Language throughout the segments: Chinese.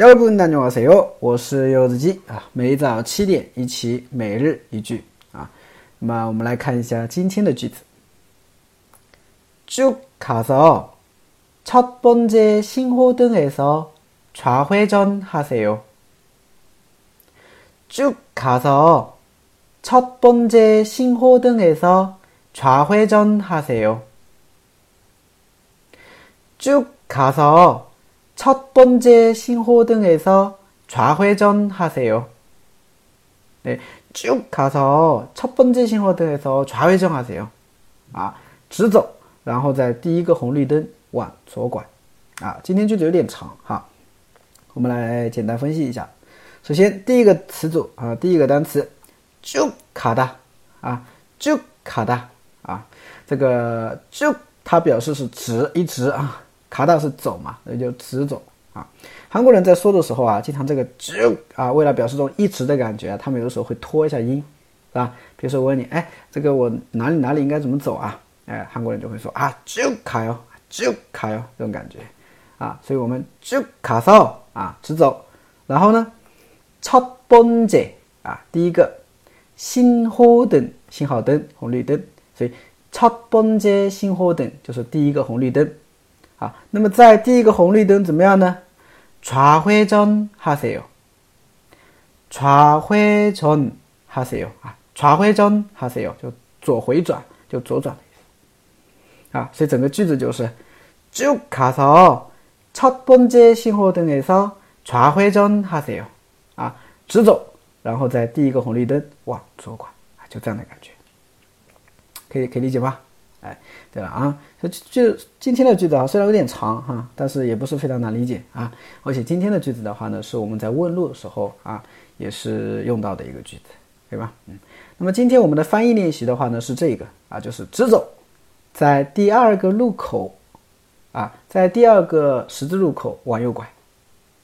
여러분 안녕하세요. 我是柚子鸡啊，每早七点一起每日一句啊。那么我们来看一下今天的句子。쭉 가서 첫 번째 신호등에서 좌회전 하세요. 쭉 가서 첫 번째 신호등에서 좌회전 하세요. 쭉 가서 첫 번째 신호등에서 좌회전 하세요. 네, 쭉 가서 첫 번째 신호등에서 좌회전 하세요. 아, 直走，然后在第一个红绿灯往左拐啊。今天句子有点长哈，我们来简单分析一下。首先第一个词组啊，第一个单词，就卡达啊，就卡达啊，这个就它表示是直，一直啊， 卡达是走嘛，那就直走啊。韩国人在说的时候啊，经常这个就韩国人在说的时候啊，经常这个就啊，为了表示这种一直的感觉，他们有的时候会拖一下音，是吧？比如说我问你，哎，这个我哪里哪里应该怎么走啊？哎，韩国人就会说啊，就卡哟，就卡哟，这种感觉啊，所以我们就卡扫啊，直走。然后呢，첫번째啊，第一个，信号灯，信号灯，红绿灯，所以첫번째信号灯就是第一个红绿灯。 啊，那么在第一个红绿灯怎么样呢？좌회전하세 요， 좌회전하세 요， 啊，좌회전하세 요， 就左回转，就左转的意思。啊，所以整个句子就是쭉가서첫번째신호등에서좌회전하세 요， 啊，直走，然后在第一个红绿灯往左拐，啊，就这样的感觉，可以可以理解吧？ 哎，对了啊，就就今天的句子啊，虽然有点长哈，但是也不是非常难理解啊。而且今天的句子的话呢，是我们在问路的时候啊，也是用到的一个句子，对吧？嗯。那么今天我们的翻译练习的话呢，是这个啊，就是直走，在第二个路口啊，在第二个十字路口往右拐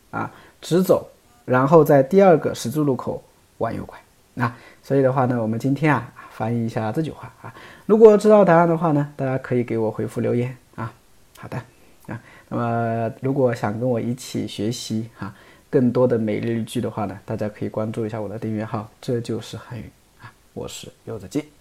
啊，直走，然后在第二个十字路口往右拐。那所以的话呢，我们今天啊。翻译一下这句话啊！如果知道答案的话呢，大家可以给我回复留言啊。好的啊，那么如果想跟我一起学习哈更多的每日一句的话呢，大家可以关注一下我的订阅号，这就是韩语啊。我是柚子静。